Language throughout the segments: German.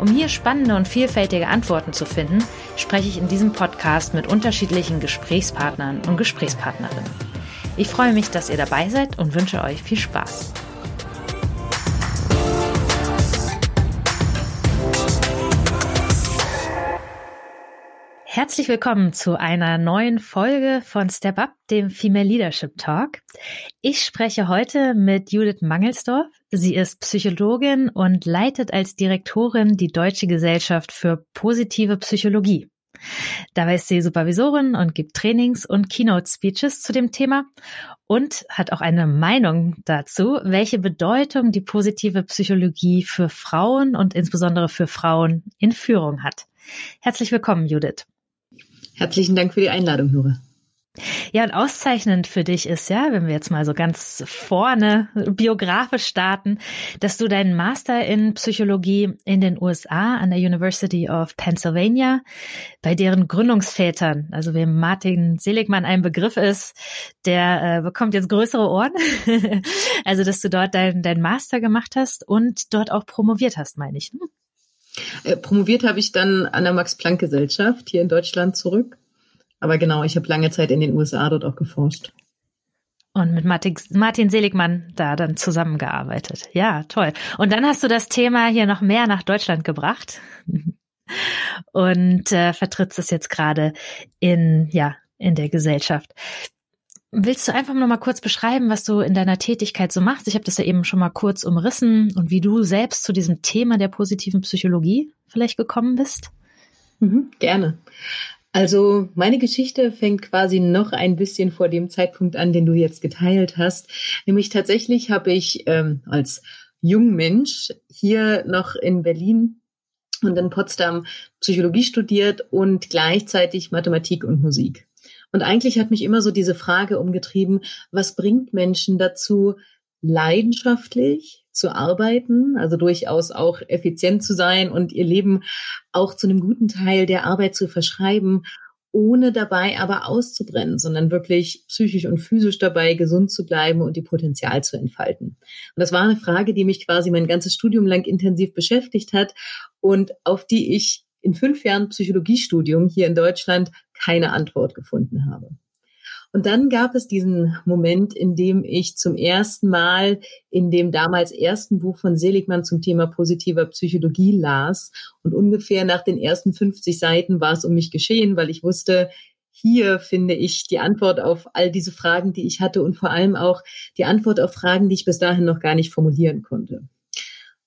Um hier spannende und vielfältige Antworten zu finden, spreche ich in diesem Podcast mit unterschiedlichen Gesprächspartnern und Gesprächspartnerinnen. Ich freue mich, dass ihr dabei seid und wünsche euch viel Spaß. Herzlich willkommen zu einer neuen Folge von Step Up, dem Female Leadership Talk. Ich spreche heute mit Judith Mangelsdorf. Sie ist Psychologin und leitet als Direktorin die Deutsche Gesellschaft für positive Psychologie. Dabei ist sie Supervisorin und gibt Trainings und Keynote-Speeches zu dem Thema und hat auch eine Meinung dazu, welche Bedeutung die positive Psychologie für Frauen und insbesondere für Frauen in Führung hat. Herzlich willkommen, Judith. Herzlichen Dank für die Einladung, Nora. Ja, und auszeichnend für dich ist ja, wenn wir jetzt mal so ganz vorne biografisch starten, dass du deinen Master in Psychologie in den USA an der University of Pennsylvania, bei deren Gründungsvätern, also wem Martin Seligmann ein Begriff ist, der äh, bekommt jetzt größere Ohren. also, dass du dort deinen dein Master gemacht hast und dort auch promoviert hast, meine ich. Ne? Äh, promoviert habe ich dann an der Max-Planck-Gesellschaft hier in Deutschland zurück aber genau, ich habe lange Zeit in den USA dort auch geforscht. Und mit Martin Seligmann da dann zusammengearbeitet. Ja, toll. Und dann hast du das Thema hier noch mehr nach Deutschland gebracht und äh, vertrittst es jetzt gerade in, ja, in der Gesellschaft. Willst du einfach noch mal kurz beschreiben, was du in deiner Tätigkeit so machst? Ich habe das ja eben schon mal kurz umrissen und wie du selbst zu diesem Thema der positiven Psychologie vielleicht gekommen bist? Mhm, gerne. Also meine Geschichte fängt quasi noch ein bisschen vor dem Zeitpunkt an, den du jetzt geteilt hast. Nämlich tatsächlich habe ich ähm, als Jungmensch hier noch in Berlin und in Potsdam Psychologie studiert und gleichzeitig Mathematik und Musik. Und eigentlich hat mich immer so diese Frage umgetrieben, was bringt Menschen dazu, leidenschaftlich zu arbeiten, also durchaus auch effizient zu sein und ihr Leben auch zu einem guten Teil der Arbeit zu verschreiben, ohne dabei aber auszubrennen, sondern wirklich psychisch und physisch dabei gesund zu bleiben und die Potenzial zu entfalten. Und das war eine Frage, die mich quasi mein ganzes Studium lang intensiv beschäftigt hat und auf die ich in fünf Jahren Psychologiestudium hier in Deutschland keine Antwort gefunden habe. Und dann gab es diesen Moment, in dem ich zum ersten Mal in dem damals ersten Buch von Seligmann zum Thema positiver Psychologie las. Und ungefähr nach den ersten 50 Seiten war es um mich geschehen, weil ich wusste, hier finde ich die Antwort auf all diese Fragen, die ich hatte und vor allem auch die Antwort auf Fragen, die ich bis dahin noch gar nicht formulieren konnte.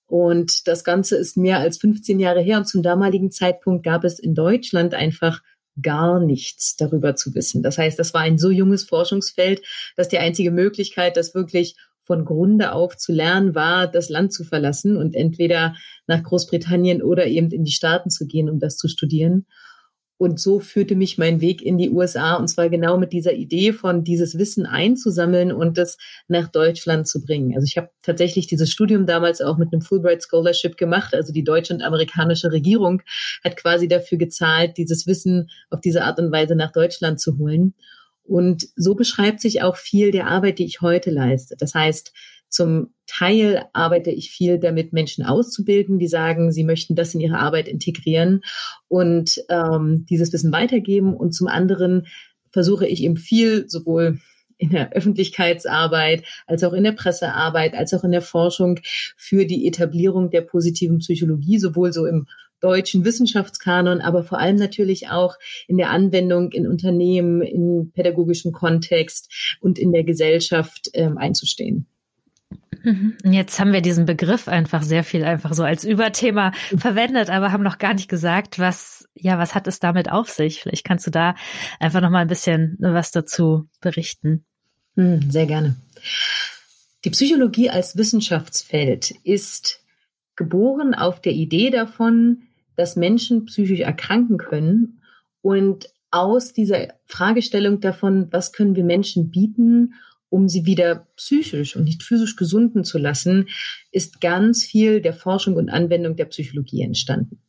Und das Ganze ist mehr als 15 Jahre her und zum damaligen Zeitpunkt gab es in Deutschland einfach gar nichts darüber zu wissen. Das heißt, das war ein so junges Forschungsfeld, dass die einzige Möglichkeit, das wirklich von Grunde auf zu lernen, war, das Land zu verlassen und entweder nach Großbritannien oder eben in die Staaten zu gehen, um das zu studieren. Und so führte mich mein Weg in die USA und zwar genau mit dieser Idee von dieses Wissen einzusammeln und das nach Deutschland zu bringen. Also ich habe tatsächlich dieses Studium damals auch mit einem Fulbright Scholarship gemacht. Also die deutsche und amerikanische Regierung hat quasi dafür gezahlt, dieses Wissen auf diese Art und Weise nach Deutschland zu holen. Und so beschreibt sich auch viel der Arbeit, die ich heute leiste. Das heißt, zum Teil arbeite ich viel damit, Menschen auszubilden, die sagen, sie möchten das in ihre Arbeit integrieren und ähm, dieses Wissen weitergeben. Und zum anderen versuche ich eben viel, sowohl in der Öffentlichkeitsarbeit, als auch in der Pressearbeit, als auch in der Forschung für die Etablierung der positiven Psychologie, sowohl so im deutschen Wissenschaftskanon, aber vor allem natürlich auch in der Anwendung in Unternehmen, in pädagogischem Kontext und in der Gesellschaft ähm, einzustehen. Mhm. Jetzt haben wir diesen Begriff einfach sehr viel einfach so als Überthema verwendet, aber haben noch gar nicht gesagt, was, ja, was hat es damit auf sich? Vielleicht kannst du da einfach noch mal ein bisschen was dazu berichten. Hm, sehr gerne. Die Psychologie als Wissenschaftsfeld ist geboren auf der Idee davon, dass Menschen psychisch erkranken können und aus dieser Fragestellung davon, was können wir Menschen bieten, um sie wieder psychisch und nicht physisch gesunden zu lassen, ist ganz viel der Forschung und Anwendung der Psychologie entstanden.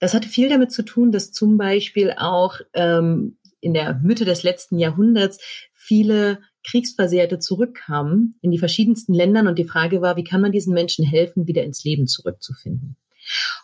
Das hatte viel damit zu tun, dass zum Beispiel auch ähm, in der Mitte des letzten Jahrhunderts viele Kriegsversehrte zurückkamen in die verschiedensten Ländern und die Frage war, wie kann man diesen Menschen helfen, wieder ins Leben zurückzufinden?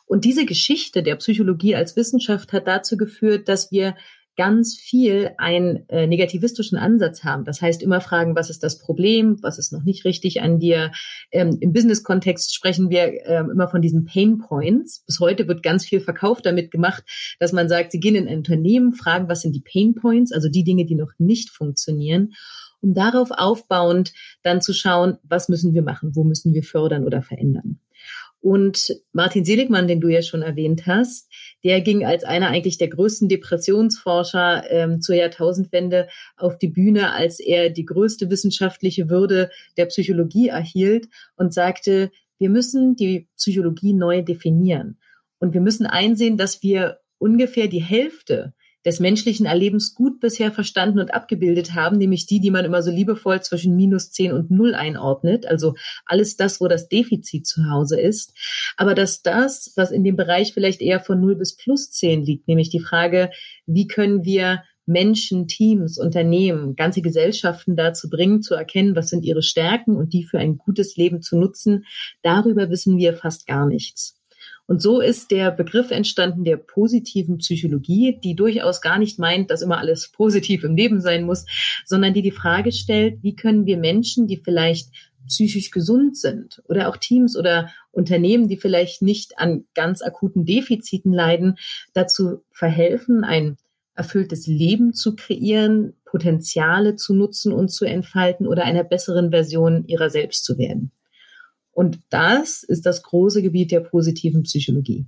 Und diese Geschichte der Psychologie als Wissenschaft hat dazu geführt, dass wir ganz viel einen äh, negativistischen Ansatz haben. Das heißt, immer fragen, was ist das Problem, was ist noch nicht richtig an dir. Ähm, Im Business-Kontext sprechen wir ähm, immer von diesen Pain Points. Bis heute wird ganz viel Verkauf damit gemacht, dass man sagt, sie gehen in ein Unternehmen, fragen, was sind die Pain Points, also die Dinge, die noch nicht funktionieren um darauf aufbauend dann zu schauen, was müssen wir machen, wo müssen wir fördern oder verändern. Und Martin Seligmann, den du ja schon erwähnt hast, der ging als einer eigentlich der größten Depressionsforscher ähm, zur Jahrtausendwende auf die Bühne, als er die größte wissenschaftliche Würde der Psychologie erhielt und sagte, wir müssen die Psychologie neu definieren. Und wir müssen einsehen, dass wir ungefähr die Hälfte des menschlichen Erlebens gut bisher verstanden und abgebildet haben, nämlich die, die man immer so liebevoll zwischen minus zehn und null einordnet, also alles das, wo das Defizit zu Hause ist. Aber dass das, was in dem Bereich vielleicht eher von null bis plus zehn liegt, nämlich die Frage, wie können wir Menschen, Teams, Unternehmen, ganze Gesellschaften dazu bringen, zu erkennen, was sind ihre Stärken und die für ein gutes Leben zu nutzen, darüber wissen wir fast gar nichts. Und so ist der Begriff entstanden der positiven Psychologie, die durchaus gar nicht meint, dass immer alles positiv im Leben sein muss, sondern die die Frage stellt, wie können wir Menschen, die vielleicht psychisch gesund sind oder auch Teams oder Unternehmen, die vielleicht nicht an ganz akuten Defiziten leiden, dazu verhelfen, ein erfülltes Leben zu kreieren, Potenziale zu nutzen und zu entfalten oder einer besseren Version ihrer selbst zu werden. Und das ist das große Gebiet der positiven Psychologie.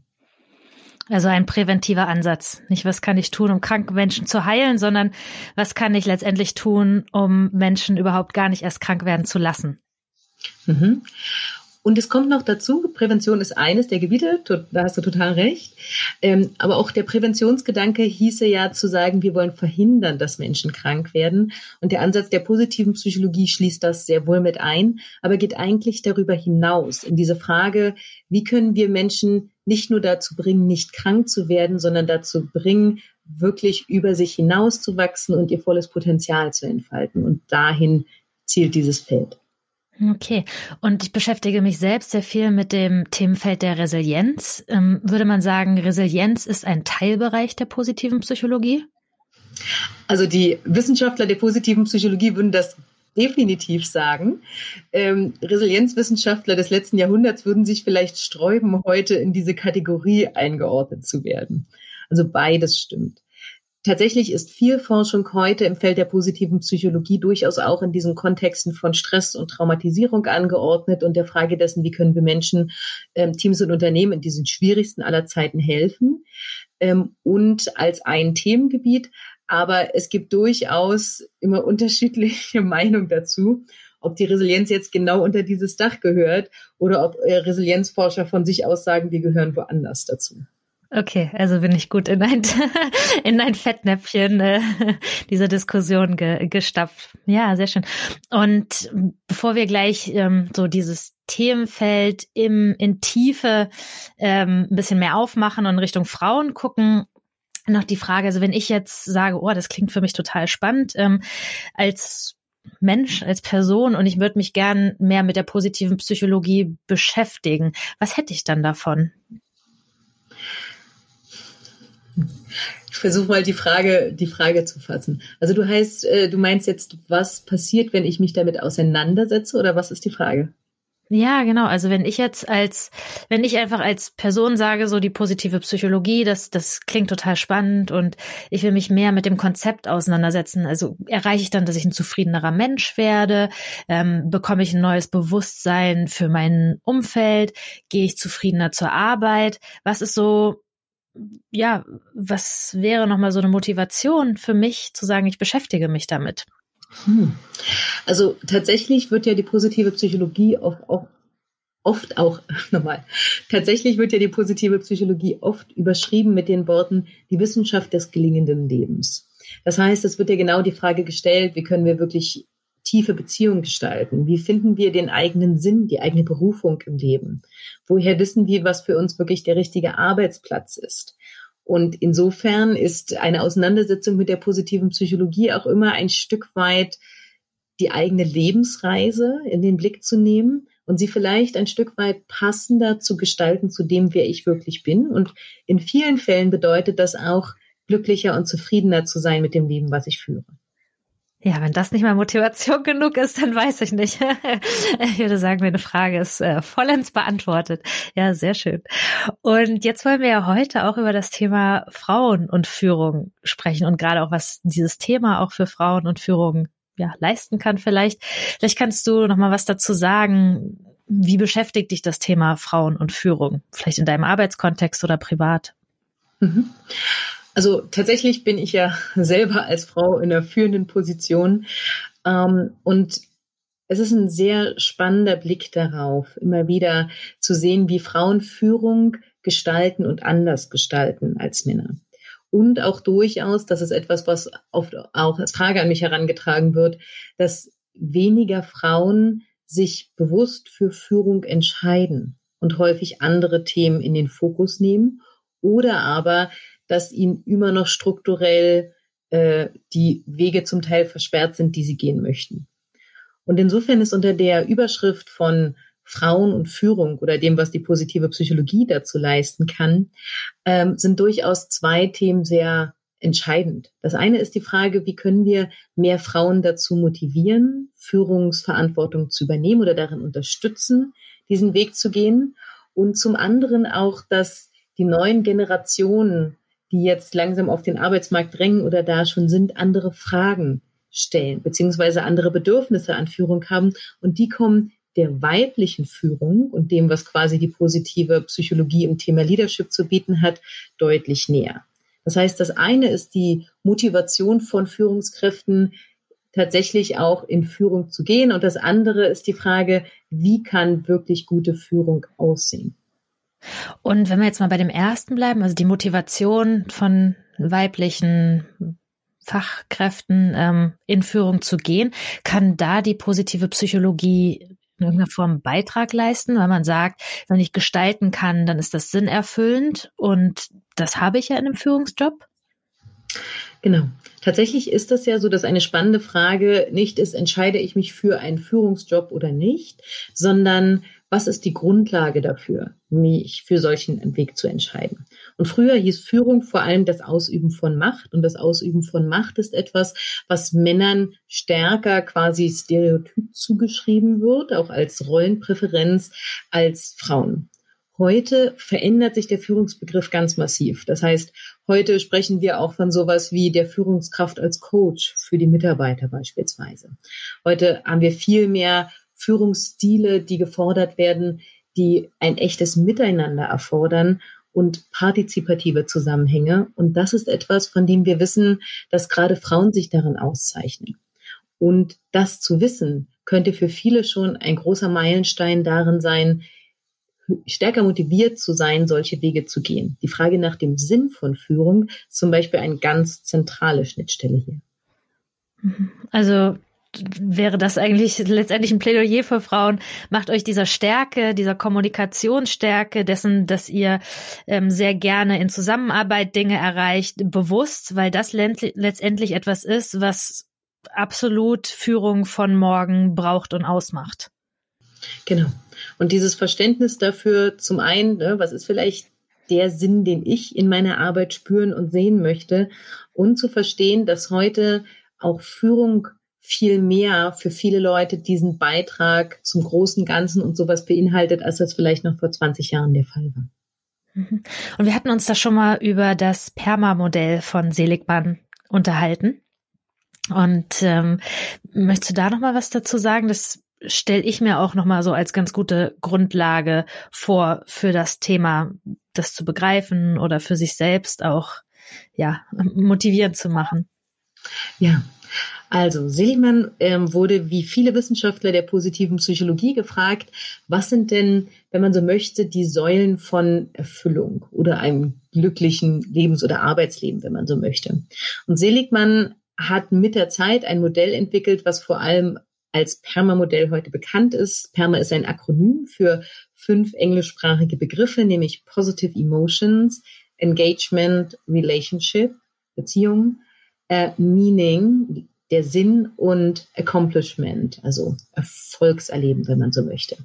Also ein präventiver Ansatz. Nicht, was kann ich tun, um kranke Menschen zu heilen, sondern was kann ich letztendlich tun, um Menschen überhaupt gar nicht erst krank werden zu lassen. Mhm. Und es kommt noch dazu, Prävention ist eines der Gebiete, da hast du total recht. Ähm, aber auch der Präventionsgedanke hieße ja zu sagen, wir wollen verhindern, dass Menschen krank werden. Und der Ansatz der positiven Psychologie schließt das sehr wohl mit ein, aber geht eigentlich darüber hinaus in diese Frage, wie können wir Menschen nicht nur dazu bringen, nicht krank zu werden, sondern dazu bringen, wirklich über sich hinauszuwachsen und ihr volles Potenzial zu entfalten. Und dahin zielt dieses Feld. Okay. Und ich beschäftige mich selbst sehr viel mit dem Themenfeld der Resilienz. Ähm, würde man sagen, Resilienz ist ein Teilbereich der positiven Psychologie? Also die Wissenschaftler der positiven Psychologie würden das definitiv sagen. Ähm, Resilienzwissenschaftler des letzten Jahrhunderts würden sich vielleicht sträuben, heute in diese Kategorie eingeordnet zu werden. Also beides stimmt. Tatsächlich ist viel Forschung heute im Feld der positiven Psychologie durchaus auch in diesen Kontexten von Stress und Traumatisierung angeordnet und der Frage dessen, wie können wir Menschen, ähm, Teams und Unternehmen in diesen schwierigsten aller Zeiten helfen. Ähm, und als ein Themengebiet. Aber es gibt durchaus immer unterschiedliche Meinungen dazu ob die Resilienz jetzt genau unter dieses Dach gehört oder ob äh, Resilienzforscher von sich aus sagen, wir gehören woanders dazu. Okay, also bin ich gut in ein, in ein Fettnäpfchen äh, dieser Diskussion ge, gestapft. Ja, sehr schön. Und bevor wir gleich ähm, so dieses Themenfeld im, in Tiefe ähm, ein bisschen mehr aufmachen und Richtung Frauen gucken, noch die Frage, also wenn ich jetzt sage, oh, das klingt für mich total spannend, ähm, als Mensch, als Person und ich würde mich gern mehr mit der positiven Psychologie beschäftigen, was hätte ich dann davon? Ich versuche mal die Frage, die Frage zu fassen. Also du heißt, äh, du meinst jetzt, was passiert, wenn ich mich damit auseinandersetze oder was ist die Frage? Ja, genau. Also wenn ich jetzt als, wenn ich einfach als Person sage, so die positive Psychologie, das, das klingt total spannend und ich will mich mehr mit dem Konzept auseinandersetzen. Also erreiche ich dann, dass ich ein zufriedenerer Mensch werde? Ähm, bekomme ich ein neues Bewusstsein für mein Umfeld? Gehe ich zufriedener zur Arbeit? Was ist so ja, was wäre nochmal so eine Motivation für mich zu sagen, ich beschäftige mich damit? Hm. Also tatsächlich wird ja die positive Psychologie auch, auch oft auch, nochmal, tatsächlich wird ja die positive Psychologie oft überschrieben mit den Worten die Wissenschaft des gelingenden Lebens. Das heißt, es wird ja genau die Frage gestellt, wie können wir wirklich tiefe Beziehungen gestalten? Wie finden wir den eigenen Sinn, die eigene Berufung im Leben? Woher wissen wir, was für uns wirklich der richtige Arbeitsplatz ist? Und insofern ist eine Auseinandersetzung mit der positiven Psychologie auch immer ein Stück weit die eigene Lebensreise in den Blick zu nehmen und sie vielleicht ein Stück weit passender zu gestalten zu dem, wer ich wirklich bin. Und in vielen Fällen bedeutet das auch, glücklicher und zufriedener zu sein mit dem Leben, was ich führe. Ja, wenn das nicht mal Motivation genug ist, dann weiß ich nicht. ich würde sagen, meine Frage ist äh, vollends beantwortet. Ja, sehr schön. Und jetzt wollen wir ja heute auch über das Thema Frauen und Führung sprechen und gerade auch, was dieses Thema auch für Frauen und Führung ja, leisten kann vielleicht. Vielleicht kannst du noch mal was dazu sagen. Wie beschäftigt dich das Thema Frauen und Führung? Vielleicht in deinem Arbeitskontext oder privat? Mhm. Also tatsächlich bin ich ja selber als Frau in einer führenden Position. Ähm, und es ist ein sehr spannender Blick darauf, immer wieder zu sehen, wie Frauen Führung gestalten und anders gestalten als Männer. Und auch durchaus, das ist etwas, was oft auch als Frage an mich herangetragen wird, dass weniger Frauen sich bewusst für Führung entscheiden und häufig andere Themen in den Fokus nehmen oder aber, dass ihnen immer noch strukturell äh, die Wege zum Teil versperrt sind, die sie gehen möchten. Und insofern ist unter der Überschrift von Frauen und Führung oder dem, was die positive Psychologie dazu leisten kann, ähm, sind durchaus zwei Themen sehr entscheidend. Das eine ist die Frage, wie können wir mehr Frauen dazu motivieren, Führungsverantwortung zu übernehmen oder darin unterstützen, diesen Weg zu gehen. Und zum anderen auch, dass die neuen Generationen, die jetzt langsam auf den Arbeitsmarkt drängen oder da schon sind, andere Fragen stellen, beziehungsweise andere Bedürfnisse an Führung haben. Und die kommen der weiblichen Führung und dem, was quasi die positive Psychologie im Thema Leadership zu bieten hat, deutlich näher. Das heißt, das eine ist die Motivation von Führungskräften, tatsächlich auch in Führung zu gehen. Und das andere ist die Frage, wie kann wirklich gute Führung aussehen? Und wenn wir jetzt mal bei dem ersten bleiben, also die Motivation von weiblichen Fachkräften ähm, in Führung zu gehen, kann da die positive Psychologie in irgendeiner Form Beitrag leisten, weil man sagt, wenn ich gestalten kann, dann ist das sinnerfüllend und das habe ich ja in einem Führungsjob. Genau. Tatsächlich ist das ja so, dass eine spannende Frage nicht ist, entscheide ich mich für einen Führungsjob oder nicht, sondern was ist die Grundlage dafür, mich für solchen Weg zu entscheiden? Und früher hieß Führung vor allem das Ausüben von Macht. Und das Ausüben von Macht ist etwas, was Männern stärker quasi stereotyp zugeschrieben wird, auch als Rollenpräferenz als Frauen. Heute verändert sich der Führungsbegriff ganz massiv. Das heißt, heute sprechen wir auch von sowas wie der Führungskraft als Coach für die Mitarbeiter beispielsweise. Heute haben wir viel mehr Führungsstile, die gefordert werden, die ein echtes Miteinander erfordern und partizipative Zusammenhänge. Und das ist etwas, von dem wir wissen, dass gerade Frauen sich darin auszeichnen. Und das zu wissen, könnte für viele schon ein großer Meilenstein darin sein, stärker motiviert zu sein, solche Wege zu gehen. Die Frage nach dem Sinn von Führung ist zum Beispiel eine ganz zentrale Schnittstelle hier. Also wäre das eigentlich letztendlich ein Plädoyer für Frauen. Macht euch dieser Stärke, dieser Kommunikationsstärke, dessen, dass ihr ähm, sehr gerne in Zusammenarbeit Dinge erreicht, bewusst, weil das letztendlich etwas ist, was absolut Führung von morgen braucht und ausmacht. Genau. Und dieses Verständnis dafür, zum einen, ne, was ist vielleicht der Sinn, den ich in meiner Arbeit spüren und sehen möchte, und zu verstehen, dass heute auch Führung viel mehr für viele Leute diesen Beitrag zum großen Ganzen und sowas beinhaltet, als das vielleicht noch vor 20 Jahren der Fall war. Mhm. Und wir hatten uns da schon mal über das Perma-Modell von Seligmann unterhalten. Und ähm, möchtest du da noch mal was dazu sagen? Das stelle ich mir auch noch mal so als ganz gute Grundlage vor für das Thema, das zu begreifen oder für sich selbst auch ja motivierend zu machen. Ja, Also Seligman ähm, wurde wie viele Wissenschaftler der positiven Psychologie gefragt, was sind denn, wenn man so möchte, die Säulen von Erfüllung oder einem glücklichen Lebens- oder Arbeitsleben, wenn man so möchte. Und Seligman hat mit der Zeit ein Modell entwickelt, was vor allem als PERMA-Modell heute bekannt ist. PERMA ist ein Akronym für fünf englischsprachige Begriffe, nämlich Positive Emotions, Engagement, Relationship, Beziehung, äh, Meaning, der Sinn und Accomplishment, also Erfolgserleben, wenn man so möchte.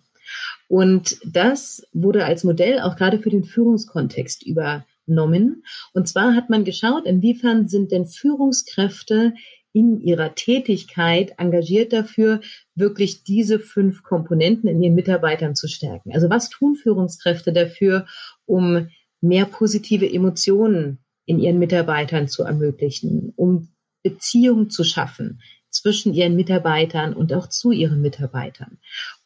Und das wurde als Modell auch gerade für den Führungskontext übernommen. Und zwar hat man geschaut, inwiefern sind denn Führungskräfte in ihrer Tätigkeit engagiert dafür, wirklich diese fünf Komponenten in ihren Mitarbeitern zu stärken. Also was tun Führungskräfte dafür, um mehr positive Emotionen in ihren Mitarbeitern zu ermöglichen, um Beziehungen zu schaffen zwischen ihren Mitarbeitern und auch zu ihren Mitarbeitern,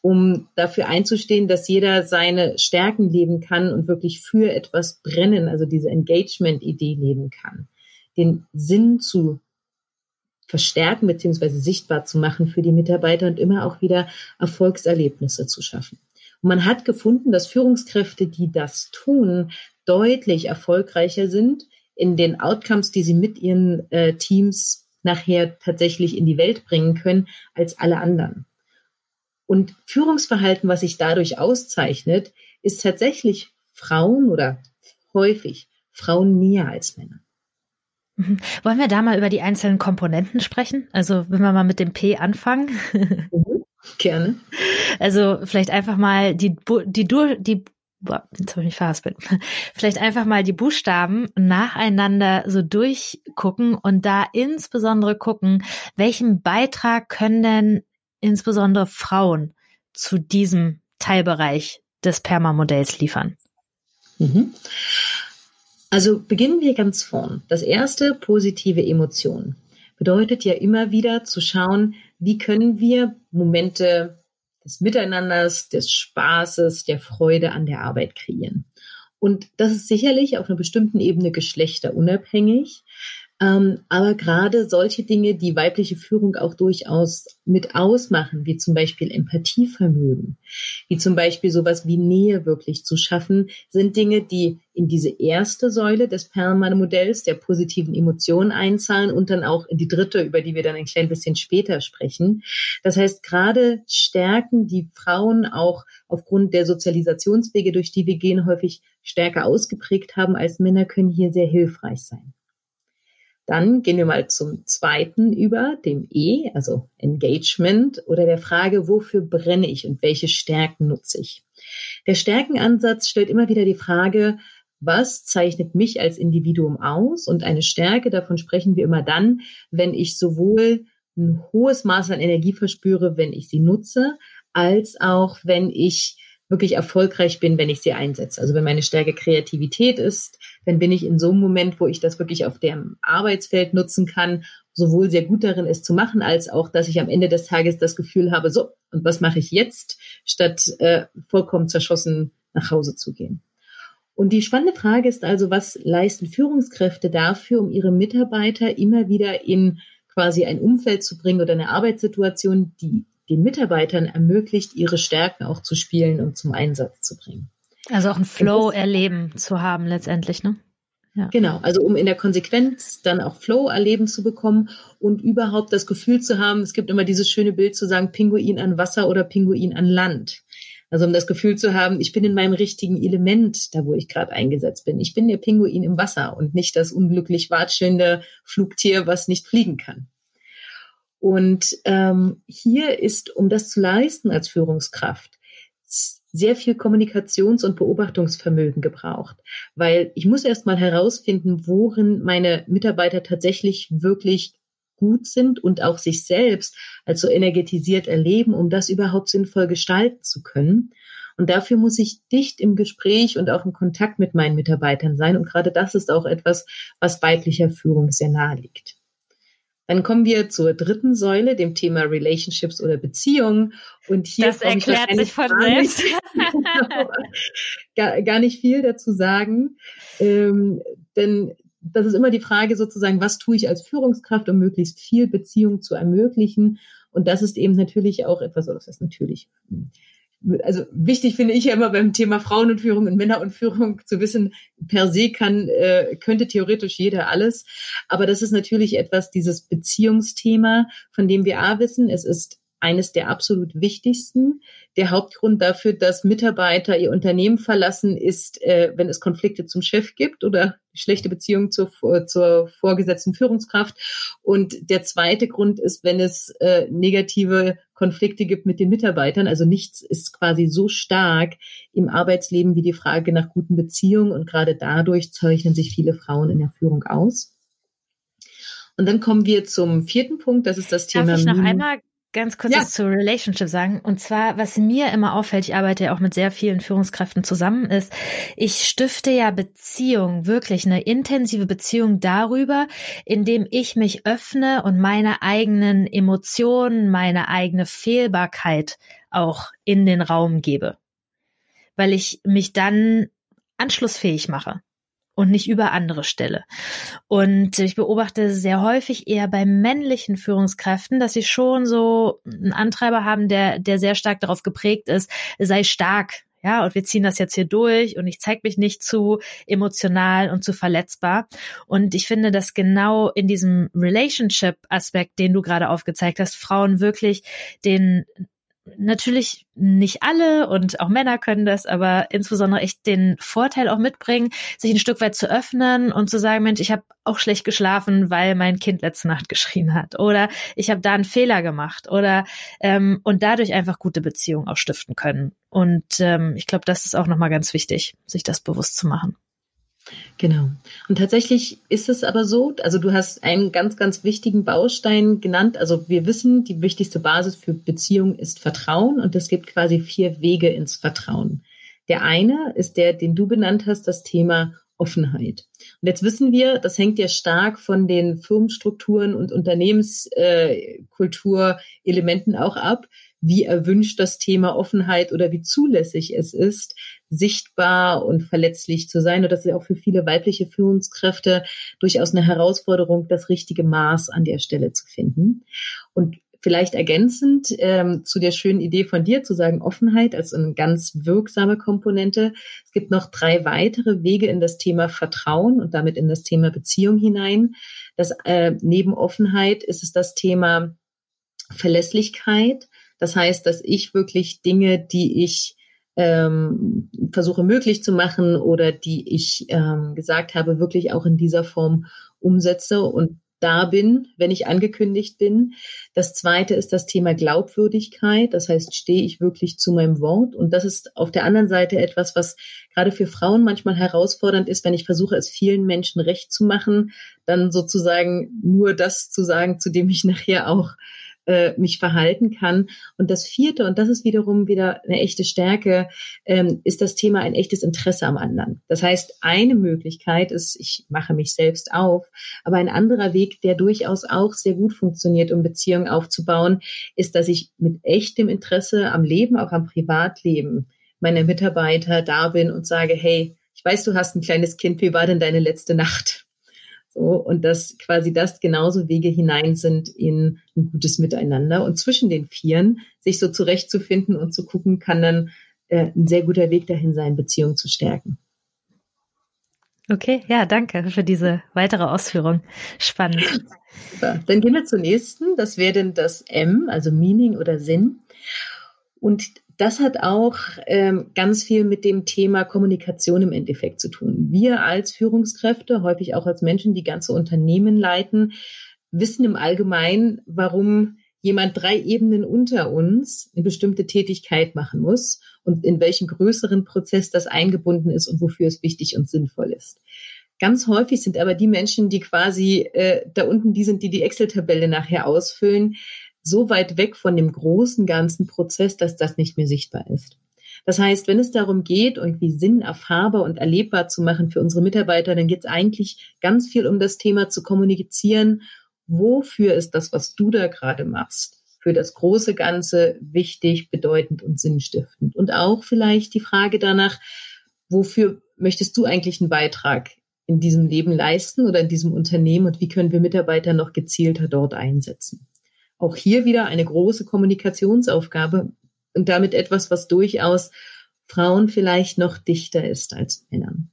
um dafür einzustehen, dass jeder seine Stärken leben kann und wirklich für etwas brennen, also diese Engagement-Idee leben kann, den Sinn zu verstärken beziehungsweise sichtbar zu machen für die Mitarbeiter und immer auch wieder Erfolgserlebnisse zu schaffen. Und man hat gefunden, dass Führungskräfte, die das tun, deutlich erfolgreicher sind in den Outcomes, die sie mit ihren äh, Teams nachher tatsächlich in die Welt bringen können, als alle anderen. Und Führungsverhalten, was sich dadurch auszeichnet, ist tatsächlich Frauen oder häufig Frauen näher als Männer. Mhm. Wollen wir da mal über die einzelnen Komponenten sprechen? Also wenn wir mal mit dem P anfangen. Mhm, gerne. Also vielleicht einfach mal die, die, die boah, jetzt habe ich mich verhaspelt. Vielleicht einfach mal die Buchstaben nacheinander so durchgucken und da insbesondere gucken, welchen Beitrag können denn insbesondere Frauen zu diesem Teilbereich des Perma-Modells liefern? Mhm. Also beginnen wir ganz vorn. Das erste, positive Emotionen, bedeutet ja immer wieder zu schauen, wie können wir Momente des Miteinanders, des Spaßes, der Freude an der Arbeit kreieren. Und das ist sicherlich auf einer bestimmten Ebene geschlechterunabhängig. Ähm, aber gerade solche Dinge, die weibliche Führung auch durchaus mit ausmachen, wie zum Beispiel Empathievermögen, wie zum Beispiel sowas wie Nähe wirklich zu schaffen, sind Dinge, die in diese erste Säule des Perlmann-Modells der positiven Emotionen einzahlen und dann auch in die dritte, über die wir dann ein klein bisschen später sprechen. Das heißt, gerade Stärken, die Frauen auch aufgrund der Sozialisationswege, durch die wir gehen, häufig stärker ausgeprägt haben als Männer, können hier sehr hilfreich sein. Dann gehen wir mal zum zweiten über, dem E, also Engagement oder der Frage, wofür brenne ich und welche Stärken nutze ich. Der Stärkenansatz stellt immer wieder die Frage, was zeichnet mich als Individuum aus? Und eine Stärke, davon sprechen wir immer dann, wenn ich sowohl ein hohes Maß an Energie verspüre, wenn ich sie nutze, als auch wenn ich wirklich erfolgreich bin, wenn ich sie einsetze. Also wenn meine Stärke Kreativität ist, dann bin ich in so einem Moment, wo ich das wirklich auf dem Arbeitsfeld nutzen kann, sowohl sehr gut darin, es zu machen, als auch, dass ich am Ende des Tages das Gefühl habe, so, und was mache ich jetzt, statt äh, vollkommen zerschossen nach Hause zu gehen. Und die spannende Frage ist also, was leisten Führungskräfte dafür, um ihre Mitarbeiter immer wieder in quasi ein Umfeld zu bringen oder eine Arbeitssituation, die den Mitarbeitern ermöglicht, ihre Stärken auch zu spielen und zum Einsatz zu bringen. Also auch ein Flow-Erleben zu haben letztendlich, ne? Ja. Genau, also um in der Konsequenz dann auch Flow erleben zu bekommen und überhaupt das Gefühl zu haben, es gibt immer dieses schöne Bild zu sagen, Pinguin an Wasser oder Pinguin an Land. Also um das Gefühl zu haben, ich bin in meinem richtigen Element, da wo ich gerade eingesetzt bin. Ich bin der Pinguin im Wasser und nicht das unglücklich watschelnde Flugtier, was nicht fliegen kann. Und ähm, hier ist, um das zu leisten als Führungskraft, sehr viel Kommunikations- und Beobachtungsvermögen gebraucht, weil ich muss erst mal herausfinden, worin meine Mitarbeiter tatsächlich wirklich gut sind und auch sich selbst als so energetisiert erleben, um das überhaupt sinnvoll gestalten zu können. Und dafür muss ich dicht im Gespräch und auch im Kontakt mit meinen Mitarbeitern sein. Und gerade das ist auch etwas, was weiblicher Führung sehr nahe liegt. Dann kommen wir zur dritten Säule, dem Thema Relationships oder Beziehungen. Und hier das erklärt sich von selbst. gar, gar nicht viel dazu sagen. Ähm, denn das ist immer die Frage sozusagen, was tue ich als Führungskraft, um möglichst viel Beziehung zu ermöglichen? Und das ist eben natürlich auch etwas, oder das ist natürlich, also wichtig finde ich ja immer beim Thema Frauen und Führung und Männer und Führung zu wissen, per se kann, äh, könnte theoretisch jeder alles. Aber das ist natürlich etwas, dieses Beziehungsthema, von dem wir A wissen, es ist eines der absolut wichtigsten. Der Hauptgrund dafür, dass Mitarbeiter ihr Unternehmen verlassen, ist, äh, wenn es Konflikte zum Chef gibt oder schlechte Beziehungen zur, zur vorgesetzten Führungskraft. Und der zweite Grund ist, wenn es äh, negative Konflikte gibt mit den Mitarbeitern. Also nichts ist quasi so stark im Arbeitsleben wie die Frage nach guten Beziehungen. Und gerade dadurch zeichnen sich viele Frauen in der Führung aus. Und dann kommen wir zum vierten Punkt, das ist das Thema. Darf ich noch einmal ganz kurz ja. was zur Relationship sagen. Und zwar, was mir immer auffällt, ich arbeite ja auch mit sehr vielen Führungskräften zusammen, ist, ich stifte ja Beziehung, wirklich eine intensive Beziehung darüber, indem ich mich öffne und meine eigenen Emotionen, meine eigene Fehlbarkeit auch in den Raum gebe. Weil ich mich dann anschlussfähig mache und nicht über andere stelle. Und ich beobachte sehr häufig eher bei männlichen Führungskräften, dass sie schon so einen Antreiber haben, der, der sehr stark darauf geprägt ist, sei stark, ja, und wir ziehen das jetzt hier durch und ich zeige mich nicht zu emotional und zu verletzbar. Und ich finde, dass genau in diesem Relationship-Aspekt, den du gerade aufgezeigt hast, Frauen wirklich den natürlich nicht alle und auch Männer können das, aber insbesondere echt den Vorteil auch mitbringen, sich ein Stück weit zu öffnen und zu sagen, Mensch, ich habe auch schlecht geschlafen, weil mein Kind letzte Nacht geschrien hat oder ich habe da einen Fehler gemacht oder ähm, und dadurch einfach gute Beziehungen auch stiften können. Und ähm, ich glaube, das ist auch nochmal ganz wichtig, sich das bewusst zu machen. Genau. Und tatsächlich ist es aber so, also du hast einen ganz, ganz wichtigen Baustein genannt. Also wir wissen, die wichtigste Basis für Beziehung ist Vertrauen und es gibt quasi vier Wege ins Vertrauen. Der eine ist der, den du benannt hast, das Thema Offenheit. Und jetzt wissen wir, das hängt ja stark von den Firmenstrukturen und Unternehmenskulturelementen äh, auch ab, wie erwünscht das Thema Offenheit oder wie zulässig es ist, sichtbar und verletzlich zu sein. Und das ist auch für viele weibliche Führungskräfte durchaus eine Herausforderung, das richtige Maß an der Stelle zu finden. Und vielleicht ergänzend ähm, zu der schönen Idee von dir zu sagen, Offenheit als eine ganz wirksame Komponente. Es gibt noch drei weitere Wege in das Thema Vertrauen und damit in das Thema Beziehung hinein. Das äh, neben Offenheit ist es das Thema Verlässlichkeit. Das heißt, dass ich wirklich Dinge, die ich ähm, versuche möglich zu machen oder die ich ähm, gesagt habe, wirklich auch in dieser Form umsetze und da bin, wenn ich angekündigt bin. Das zweite ist das Thema Glaubwürdigkeit. Das heißt, stehe ich wirklich zu meinem Wort? Und das ist auf der anderen Seite etwas, was gerade für Frauen manchmal herausfordernd ist, wenn ich versuche, es vielen Menschen recht zu machen, dann sozusagen nur das zu sagen, zu dem ich nachher auch äh, mich verhalten kann. Und das vierte, und das ist wiederum wieder eine echte Stärke, ähm, ist das Thema ein echtes Interesse am anderen. Das heißt, eine Möglichkeit ist, ich mache mich selbst auf, aber ein anderer Weg, der durchaus auch sehr gut funktioniert, um Beziehungen aufzubauen, ist, dass ich mit echtem Interesse am Leben, auch am Privatleben meiner Mitarbeiter da bin und sage, hey, ich weiß, du hast ein kleines Kind, wie war denn deine letzte Nacht? So, und dass quasi das genauso Wege hinein sind in ein gutes Miteinander. Und zwischen den Vieren sich so zurechtzufinden und zu gucken, kann dann äh, ein sehr guter Weg dahin sein, Beziehungen zu stärken. Okay, ja, danke für diese weitere Ausführung. Spannend. Super. Dann gehen wir zur nächsten. Das wäre denn das M, also Meaning oder Sinn. Und das hat auch ähm, ganz viel mit dem Thema Kommunikation im Endeffekt zu tun. Wir als Führungskräfte, häufig auch als Menschen, die ganze Unternehmen leiten, wissen im Allgemeinen, warum jemand drei Ebenen unter uns eine bestimmte Tätigkeit machen muss und in welchen größeren Prozess das eingebunden ist und wofür es wichtig und sinnvoll ist. Ganz häufig sind aber die Menschen, die quasi äh, da unten die sind, die die Excel-Tabelle nachher ausfüllen, so weit weg von dem großen ganzen Prozess, dass das nicht mehr sichtbar ist. Das heißt, wenn es darum geht, irgendwie Sinn erfahrbar und erlebbar zu machen für unsere Mitarbeiter, dann geht es eigentlich ganz viel um das Thema zu kommunizieren. Wofür ist das, was du da gerade machst, für das große Ganze wichtig, bedeutend und sinnstiftend? Und auch vielleicht die Frage danach, wofür möchtest du eigentlich einen Beitrag in diesem Leben leisten oder in diesem Unternehmen und wie können wir Mitarbeiter noch gezielter dort einsetzen. Auch hier wieder eine große Kommunikationsaufgabe und damit etwas, was durchaus Frauen vielleicht noch dichter ist als Männern.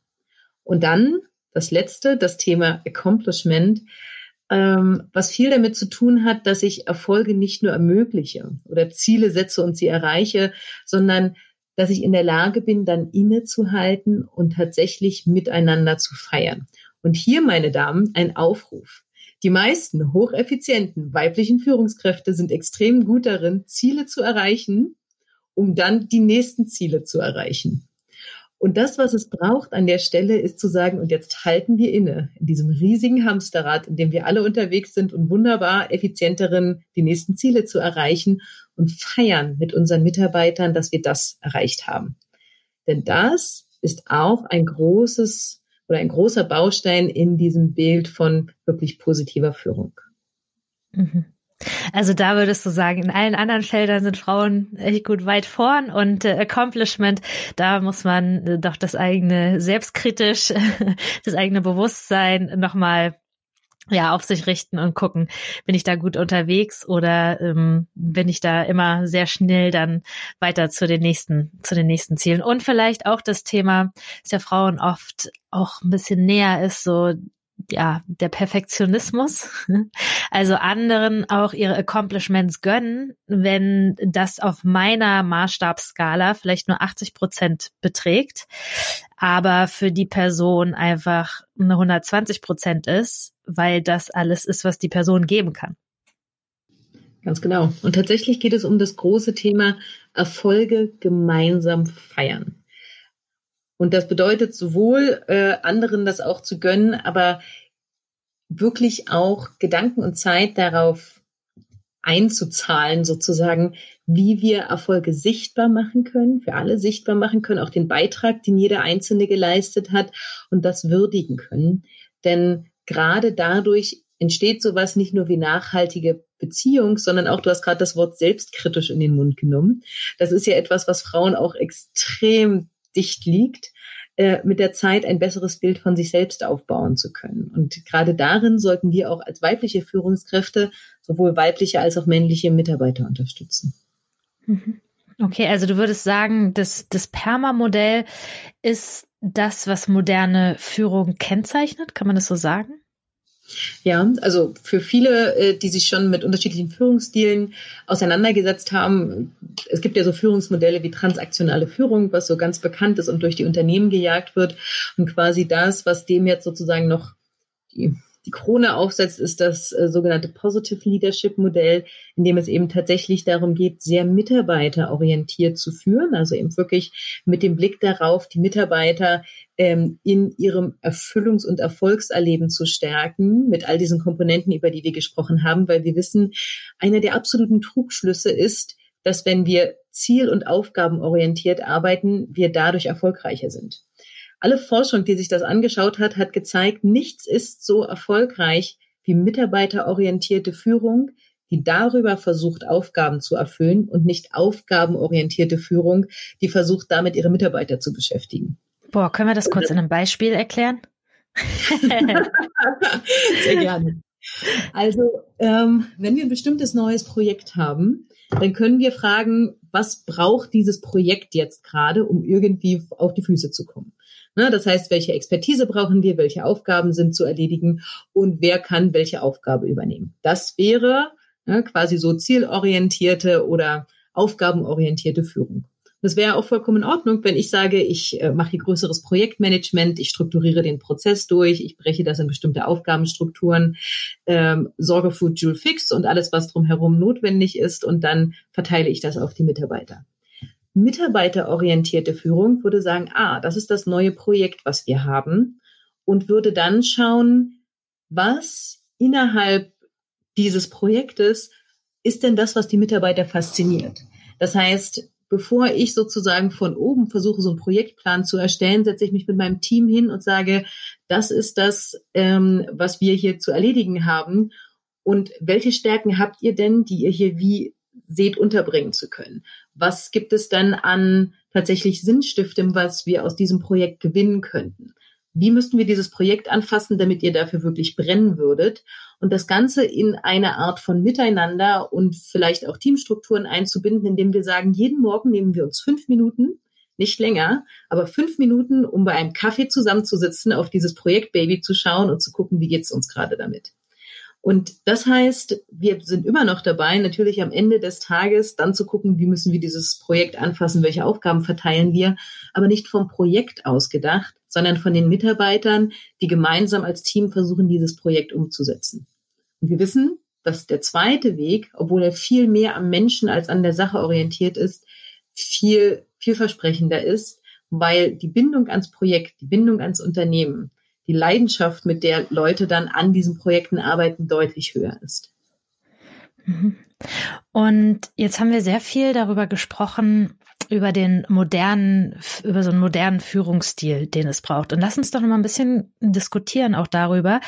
Und dann das letzte, das Thema Accomplishment, ähm, was viel damit zu tun hat, dass ich Erfolge nicht nur ermögliche oder Ziele setze und sie erreiche, sondern dass ich in der Lage bin, dann innezuhalten und tatsächlich miteinander zu feiern. Und hier, meine Damen, ein Aufruf. Die meisten hocheffizienten weiblichen Führungskräfte sind extrem gut darin, Ziele zu erreichen, um dann die nächsten Ziele zu erreichen. Und das, was es braucht an der Stelle, ist zu sagen, und jetzt halten wir inne in diesem riesigen Hamsterrad, in dem wir alle unterwegs sind und wunderbar effizienteren die nächsten Ziele zu erreichen und feiern mit unseren Mitarbeitern, dass wir das erreicht haben. Denn das ist auch ein großes oder ein großer Baustein in diesem Bild von wirklich positiver Führung. Mhm. Also da würdest du sagen, in allen anderen Feldern sind Frauen echt gut weit vorn und äh, Accomplishment, da muss man äh, doch das eigene selbstkritisch, das eigene Bewusstsein nochmal ja, auf sich richten und gucken, bin ich da gut unterwegs oder ähm, bin ich da immer sehr schnell dann weiter zu den nächsten, zu den nächsten Zielen. Und vielleicht auch das Thema, dass ja Frauen oft auch ein bisschen näher ist, so ja, der Perfektionismus, also anderen auch ihre Accomplishments gönnen, wenn das auf meiner Maßstabsskala vielleicht nur 80 Prozent beträgt, aber für die Person einfach eine 120 Prozent ist, weil das alles ist, was die Person geben kann. Ganz genau. Und tatsächlich geht es um das große Thema Erfolge gemeinsam feiern. Und das bedeutet sowohl äh, anderen das auch zu gönnen, aber wirklich auch Gedanken und Zeit darauf einzuzahlen, sozusagen, wie wir Erfolge sichtbar machen können, für alle sichtbar machen können, auch den Beitrag, den jeder Einzelne geleistet hat und das würdigen können. Denn gerade dadurch entsteht sowas nicht nur wie nachhaltige Beziehung, sondern auch, du hast gerade das Wort selbstkritisch in den Mund genommen. Das ist ja etwas, was Frauen auch extrem dicht liegt, äh, mit der Zeit ein besseres Bild von sich selbst aufbauen zu können. Und gerade darin sollten wir auch als weibliche Führungskräfte sowohl weibliche als auch männliche Mitarbeiter unterstützen. Mhm. Okay, also du würdest sagen, das, das Perma-Modell ist das, was moderne Führung kennzeichnet. Kann man das so sagen? Ja, also für viele, äh, die sich schon mit unterschiedlichen Führungsstilen auseinandergesetzt haben, es gibt ja so Führungsmodelle wie transaktionale Führung, was so ganz bekannt ist und durch die Unternehmen gejagt wird. Und quasi das, was dem jetzt sozusagen noch die die Krone aufsetzt, ist das äh, sogenannte Positive Leadership Modell, in dem es eben tatsächlich darum geht, sehr mitarbeiterorientiert zu führen, also eben wirklich mit dem Blick darauf, die Mitarbeiter ähm, in ihrem Erfüllungs- und Erfolgserleben zu stärken, mit all diesen Komponenten, über die wir gesprochen haben, weil wir wissen, einer der absoluten Trugschlüsse ist, dass wenn wir ziel- und aufgabenorientiert arbeiten, wir dadurch erfolgreicher sind. Alle Forschung, die sich das angeschaut hat, hat gezeigt, nichts ist so erfolgreich wie mitarbeiterorientierte Führung, die darüber versucht, Aufgaben zu erfüllen und nicht aufgabenorientierte Führung, die versucht, damit ihre Mitarbeiter zu beschäftigen. Boah, können wir das kurz in einem Beispiel erklären? Sehr gerne. Also, ähm, wenn wir ein bestimmtes neues Projekt haben, dann können wir fragen, was braucht dieses Projekt jetzt gerade, um irgendwie auf die Füße zu kommen? Ne, das heißt, welche Expertise brauchen wir, welche Aufgaben sind zu erledigen und wer kann welche Aufgabe übernehmen. Das wäre ne, quasi so zielorientierte oder aufgabenorientierte Führung. Das wäre auch vollkommen in Ordnung, wenn ich sage, ich äh, mache hier größeres Projektmanagement, ich strukturiere den Prozess durch, ich breche das in bestimmte Aufgabenstrukturen, ähm, sorge für Joule Fix und alles, was drumherum notwendig ist und dann verteile ich das auf die Mitarbeiter. Mitarbeiterorientierte Führung würde sagen, ah, das ist das neue Projekt, was wir haben und würde dann schauen, was innerhalb dieses Projektes ist denn das, was die Mitarbeiter fasziniert. Das heißt, bevor ich sozusagen von oben versuche, so einen Projektplan zu erstellen, setze ich mich mit meinem Team hin und sage, das ist das, ähm, was wir hier zu erledigen haben. Und welche Stärken habt ihr denn, die ihr hier wie seht, unterbringen zu können? Was gibt es dann an tatsächlich Sinnstiftem, was wir aus diesem Projekt gewinnen könnten? wie müssten wir dieses Projekt anfassen, damit ihr dafür wirklich brennen würdet? Und das Ganze in eine Art von Miteinander und vielleicht auch Teamstrukturen einzubinden, indem wir sagen, jeden Morgen nehmen wir uns fünf Minuten, nicht länger, aber fünf Minuten, um bei einem Kaffee zusammenzusitzen, auf dieses Projekt Baby zu schauen und zu gucken, wie geht's uns gerade damit. Und das heißt, wir sind immer noch dabei, natürlich am Ende des Tages dann zu gucken, wie müssen wir dieses Projekt anfassen, welche Aufgaben verteilen wir, aber nicht vom Projekt aus gedacht, sondern von den Mitarbeitern, die gemeinsam als Team versuchen, dieses Projekt umzusetzen. Und wir wissen, dass der zweite Weg, obwohl er viel mehr am Menschen als an der Sache orientiert ist, viel vielversprechender ist, weil die Bindung ans Projekt, die Bindung ans Unternehmen, die Leidenschaft, mit der Leute dann an diesen Projekten arbeiten, deutlich höher ist. Mhm. Und jetzt haben wir sehr viel darüber gesprochen, über den modernen, über so einen modernen Führungsstil, den es braucht. Und lass uns doch noch mal ein bisschen diskutieren auch darüber,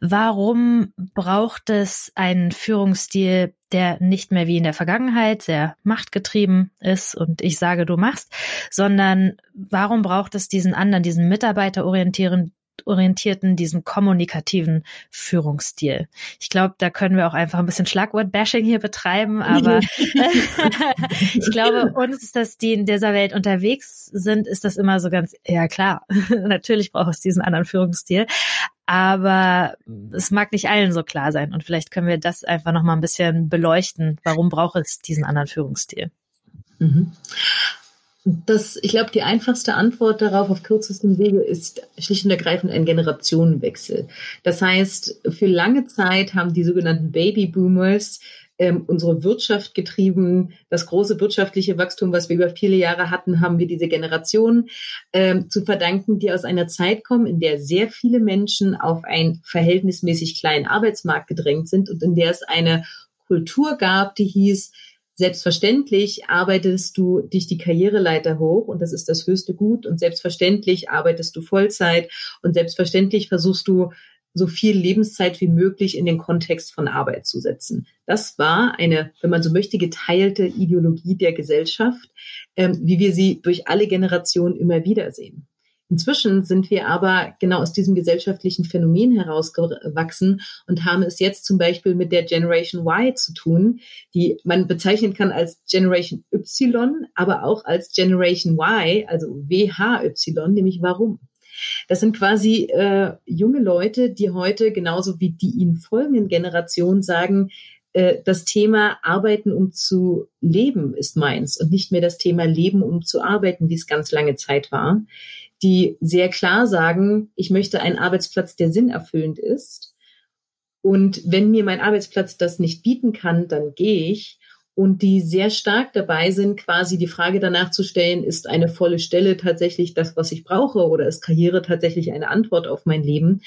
warum braucht es einen Führungsstil, der nicht mehr wie in der Vergangenheit sehr machtgetrieben ist und ich sage, du machst, sondern warum braucht es diesen anderen, diesen mitarbeiterorientierenden orientierten, diesen kommunikativen Führungsstil. Ich glaube, da können wir auch einfach ein bisschen Schlagwort-Bashing hier betreiben, aber ich glaube, uns ist das, die in dieser Welt unterwegs sind, ist das immer so ganz, ja klar, natürlich braucht es diesen anderen Führungsstil, aber es mag nicht allen so klar sein und vielleicht können wir das einfach noch mal ein bisschen beleuchten. Warum braucht es diesen anderen Führungsstil? Mhm. Das, ich glaube, die einfachste Antwort darauf auf kürzestem Wege ist schlicht und ergreifend ein Generationenwechsel. Das heißt, für lange Zeit haben die sogenannten Babyboomers ähm, unsere Wirtschaft getrieben. Das große wirtschaftliche Wachstum, was wir über viele Jahre hatten, haben wir diese Generation ähm, zu verdanken, die aus einer Zeit kommen, in der sehr viele Menschen auf einen verhältnismäßig kleinen Arbeitsmarkt gedrängt sind und in der es eine Kultur gab, die hieß, Selbstverständlich arbeitest du dich die Karriereleiter hoch und das ist das höchste Gut und selbstverständlich arbeitest du Vollzeit und selbstverständlich versuchst du so viel Lebenszeit wie möglich in den Kontext von Arbeit zu setzen. Das war eine, wenn man so möchte, geteilte Ideologie der Gesellschaft, ähm, wie wir sie durch alle Generationen immer wieder sehen. Inzwischen sind wir aber genau aus diesem gesellschaftlichen Phänomen herausgewachsen und haben es jetzt zum Beispiel mit der Generation Y zu tun, die man bezeichnen kann als Generation Y, aber auch als Generation Y, also WHY, nämlich warum. Das sind quasi äh, junge Leute, die heute genauso wie die ihnen folgenden Generationen sagen, äh, das Thema Arbeiten um zu leben ist meins und nicht mehr das Thema Leben um zu arbeiten, wie es ganz lange Zeit war die sehr klar sagen, ich möchte einen Arbeitsplatz, der sinnerfüllend ist. Und wenn mir mein Arbeitsplatz das nicht bieten kann, dann gehe ich. Und die sehr stark dabei sind, quasi die Frage danach zu stellen, ist eine volle Stelle tatsächlich das, was ich brauche? Oder ist Karriere tatsächlich eine Antwort auf mein Leben?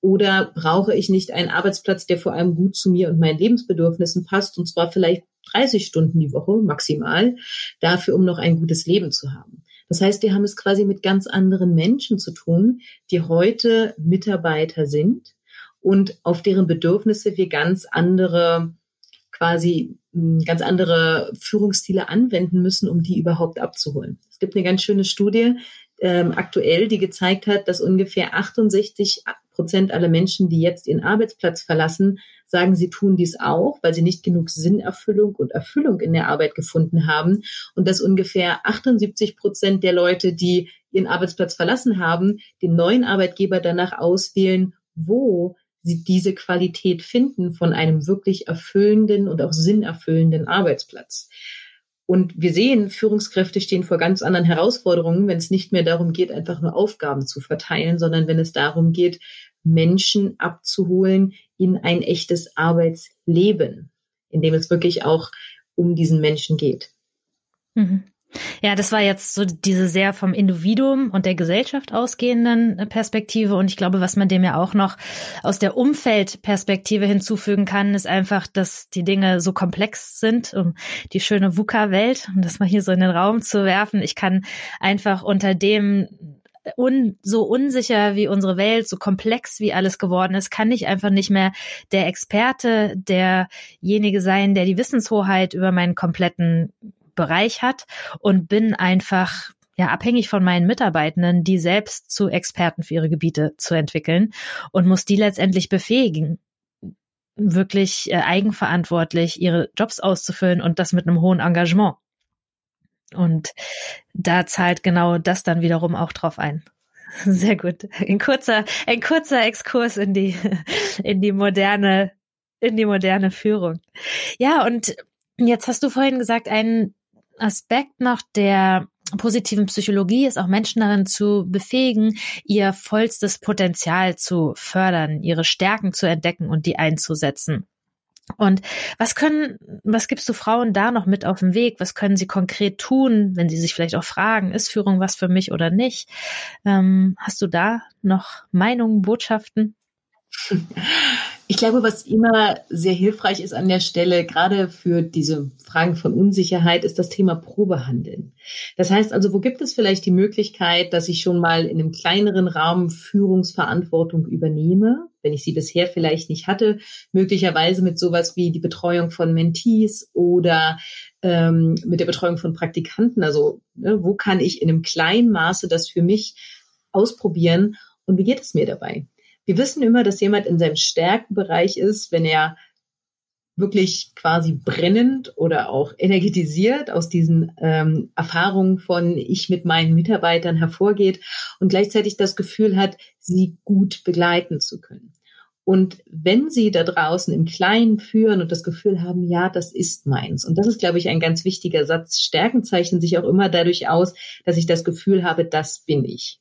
Oder brauche ich nicht einen Arbeitsplatz, der vor allem gut zu mir und meinen Lebensbedürfnissen passt? Und zwar vielleicht 30 Stunden die Woche maximal, dafür, um noch ein gutes Leben zu haben. Das heißt, wir haben es quasi mit ganz anderen Menschen zu tun, die heute Mitarbeiter sind und auf deren Bedürfnisse wir ganz andere quasi hm, ganz andere Führungsstile anwenden müssen, um die überhaupt abzuholen. Es gibt eine ganz schöne Studie ähm, aktuell, die gezeigt hat, dass ungefähr 68 Prozent aller Menschen, die jetzt ihren Arbeitsplatz verlassen, sagen, sie tun dies auch, weil sie nicht genug Sinnerfüllung und Erfüllung in der Arbeit gefunden haben. Und dass ungefähr 78 Prozent der Leute, die ihren Arbeitsplatz verlassen haben, den neuen Arbeitgeber danach auswählen, wo sie diese Qualität finden von einem wirklich erfüllenden und auch sinnerfüllenden Arbeitsplatz. Und wir sehen, Führungskräfte stehen vor ganz anderen Herausforderungen, wenn es nicht mehr darum geht, einfach nur Aufgaben zu verteilen, sondern wenn es darum geht, Menschen abzuholen in ein echtes Arbeitsleben, in dem es wirklich auch um diesen Menschen geht. Mhm. Ja, das war jetzt so diese sehr vom Individuum und der Gesellschaft ausgehenden Perspektive. Und ich glaube, was man dem ja auch noch aus der Umfeldperspektive hinzufügen kann, ist einfach, dass die Dinge so komplex sind, um die schöne VUCA-Welt, um das mal hier so in den Raum zu werfen. Ich kann einfach unter dem un, so unsicher wie unsere Welt, so komplex wie alles geworden ist, kann ich einfach nicht mehr der Experte, derjenige sein, der die Wissenshoheit über meinen kompletten Bereich hat und bin einfach ja abhängig von meinen Mitarbeitenden, die selbst zu Experten für ihre Gebiete zu entwickeln und muss die letztendlich befähigen, wirklich äh, eigenverantwortlich ihre Jobs auszufüllen und das mit einem hohen Engagement. Und da zahlt genau das dann wiederum auch drauf ein. Sehr gut. Ein kurzer, ein kurzer Exkurs in die, in die moderne, in die moderne Führung. Ja, und jetzt hast du vorhin gesagt, ein Aspekt noch der positiven Psychologie ist auch Menschen darin zu befähigen, ihr vollstes Potenzial zu fördern, ihre Stärken zu entdecken und die einzusetzen. Und was können, was gibst du Frauen da noch mit auf den Weg? Was können sie konkret tun, wenn sie sich vielleicht auch fragen, ist Führung was für mich oder nicht? Ähm, hast du da noch Meinungen, Botschaften? Ich glaube, was immer sehr hilfreich ist an der Stelle, gerade für diese Fragen von Unsicherheit, ist das Thema Probehandeln. Das heißt also, wo gibt es vielleicht die Möglichkeit, dass ich schon mal in einem kleineren Raum Führungsverantwortung übernehme, wenn ich sie bisher vielleicht nicht hatte, möglicherweise mit sowas wie die Betreuung von Mentees oder ähm, mit der Betreuung von Praktikanten. Also ne, wo kann ich in einem kleinen Maße das für mich ausprobieren und wie geht es mir dabei? Wir wissen immer, dass jemand in seinem Stärkenbereich ist, wenn er wirklich quasi brennend oder auch energetisiert aus diesen ähm, Erfahrungen von ich mit meinen Mitarbeitern hervorgeht und gleichzeitig das Gefühl hat, sie gut begleiten zu können. Und wenn Sie da draußen im Kleinen führen und das Gefühl haben, ja, das ist meins. Und das ist, glaube ich, ein ganz wichtiger Satz. Stärken zeichnen sich auch immer dadurch aus, dass ich das Gefühl habe, das bin ich.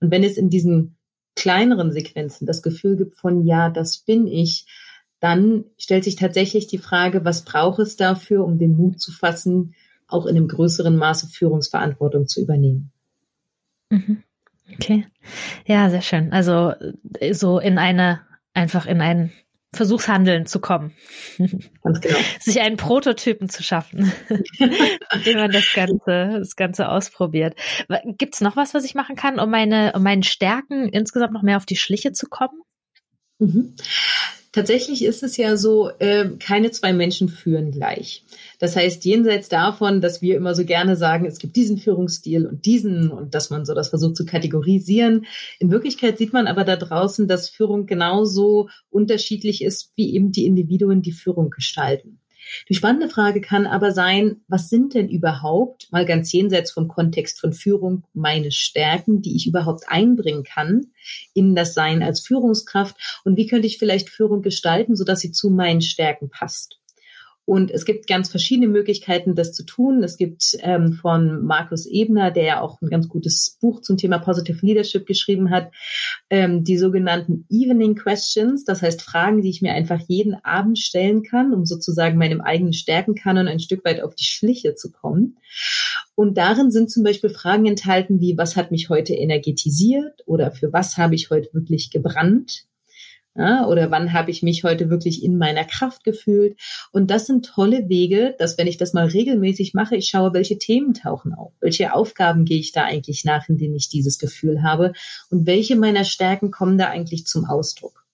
Und wenn es in diesen kleineren Sequenzen das Gefühl gibt von, ja, das bin ich, dann stellt sich tatsächlich die Frage, was braucht es dafür, um den Mut zu fassen, auch in einem größeren Maße Führungsverantwortung zu übernehmen. Mhm. Okay. Ja, sehr schön. Also so in eine, einfach in ein Versuchshandeln zu kommen. Ganz genau. Sich einen Prototypen zu schaffen, indem man das Ganze, das Ganze ausprobiert. Gibt es noch was, was ich machen kann, um meine, um meinen Stärken insgesamt noch mehr auf die Schliche zu kommen? Mhm. Tatsächlich ist es ja so, äh, keine zwei Menschen führen gleich. Das heißt, jenseits davon, dass wir immer so gerne sagen, es gibt diesen Führungsstil und diesen und dass man so das versucht zu kategorisieren. In Wirklichkeit sieht man aber da draußen, dass Führung genauso unterschiedlich ist, wie eben die Individuen die Führung gestalten. Die spannende Frage kann aber sein, was sind denn überhaupt, mal ganz jenseits vom Kontext von Führung, meine Stärken, die ich überhaupt einbringen kann in das Sein als Führungskraft und wie könnte ich vielleicht Führung gestalten, sodass sie zu meinen Stärken passt? Und es gibt ganz verschiedene Möglichkeiten, das zu tun. Es gibt ähm, von Markus Ebner, der ja auch ein ganz gutes Buch zum Thema Positive Leadership geschrieben hat, ähm, die sogenannten Evening Questions, das heißt Fragen, die ich mir einfach jeden Abend stellen kann, um sozusagen meinem eigenen Stärkenkanon ein Stück weit auf die Schliche zu kommen. Und darin sind zum Beispiel Fragen enthalten wie, was hat mich heute energetisiert oder für was habe ich heute wirklich gebrannt? Ja, oder wann habe ich mich heute wirklich in meiner Kraft gefühlt? Und das sind tolle Wege, dass wenn ich das mal regelmäßig mache, ich schaue, welche Themen tauchen auf, welche Aufgaben gehe ich da eigentlich nach, in denen ich dieses Gefühl habe und welche meiner Stärken kommen da eigentlich zum Ausdruck.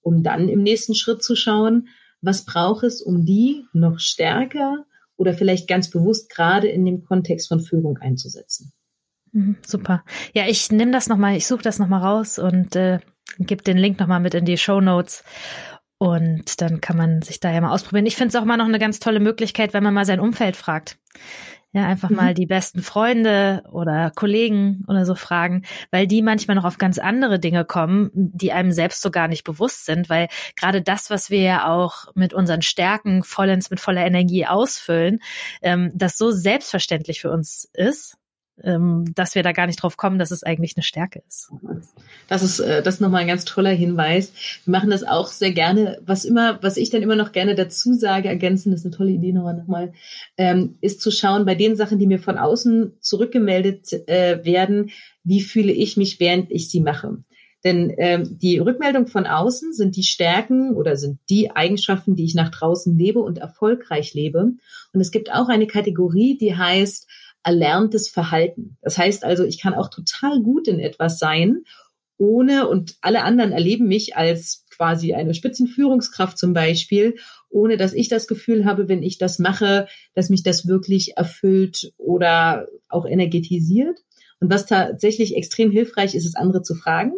Um dann im nächsten Schritt zu schauen, was braucht es, um die noch stärker oder vielleicht ganz bewusst gerade in dem Kontext von Führung einzusetzen. Mhm, super. Ja, ich nehme das nochmal, ich suche das nochmal raus und äh, gebe den Link nochmal mit in die Show Notes. Und dann kann man sich da ja mal ausprobieren. Ich finde es auch mal noch eine ganz tolle Möglichkeit, wenn man mal sein Umfeld fragt. Ja, einfach mhm. mal die besten Freunde oder Kollegen oder so fragen, weil die manchmal noch auf ganz andere Dinge kommen, die einem selbst so gar nicht bewusst sind, weil gerade das, was wir ja auch mit unseren Stärken vollends mit voller Energie ausfüllen, ähm, das so selbstverständlich für uns ist, dass wir da gar nicht drauf kommen, dass es eigentlich eine Stärke ist. Das ist, äh, das ist nochmal ein ganz toller Hinweis. Wir machen das auch sehr gerne. Was immer, was ich dann immer noch gerne dazu sage, ergänzen, das ist eine tolle Idee nochmal, nochmal ähm, ist zu schauen, bei den Sachen, die mir von außen zurückgemeldet äh, werden, wie fühle ich mich, während ich sie mache. Denn ähm, die Rückmeldung von außen sind die Stärken oder sind die Eigenschaften, die ich nach draußen lebe und erfolgreich lebe. Und es gibt auch eine Kategorie, die heißt erlerntes Verhalten. Das heißt also, ich kann auch total gut in etwas sein, ohne und alle anderen erleben mich als quasi eine Spitzenführungskraft zum Beispiel, ohne dass ich das Gefühl habe, wenn ich das mache, dass mich das wirklich erfüllt oder auch energetisiert. Und was tatsächlich extrem hilfreich ist, ist andere zu fragen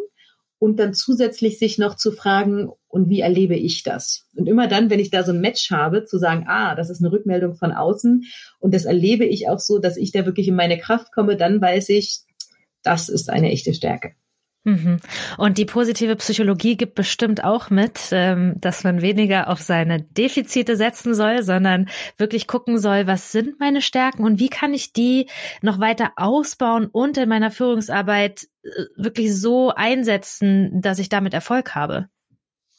und dann zusätzlich sich noch zu fragen, und wie erlebe ich das? Und immer dann, wenn ich da so ein Match habe, zu sagen, ah, das ist eine Rückmeldung von außen und das erlebe ich auch so, dass ich da wirklich in meine Kraft komme, dann weiß ich, das ist eine echte Stärke. Mhm. Und die positive Psychologie gibt bestimmt auch mit, ähm, dass man weniger auf seine Defizite setzen soll, sondern wirklich gucken soll, was sind meine Stärken und wie kann ich die noch weiter ausbauen und in meiner Führungsarbeit äh, wirklich so einsetzen, dass ich damit Erfolg habe.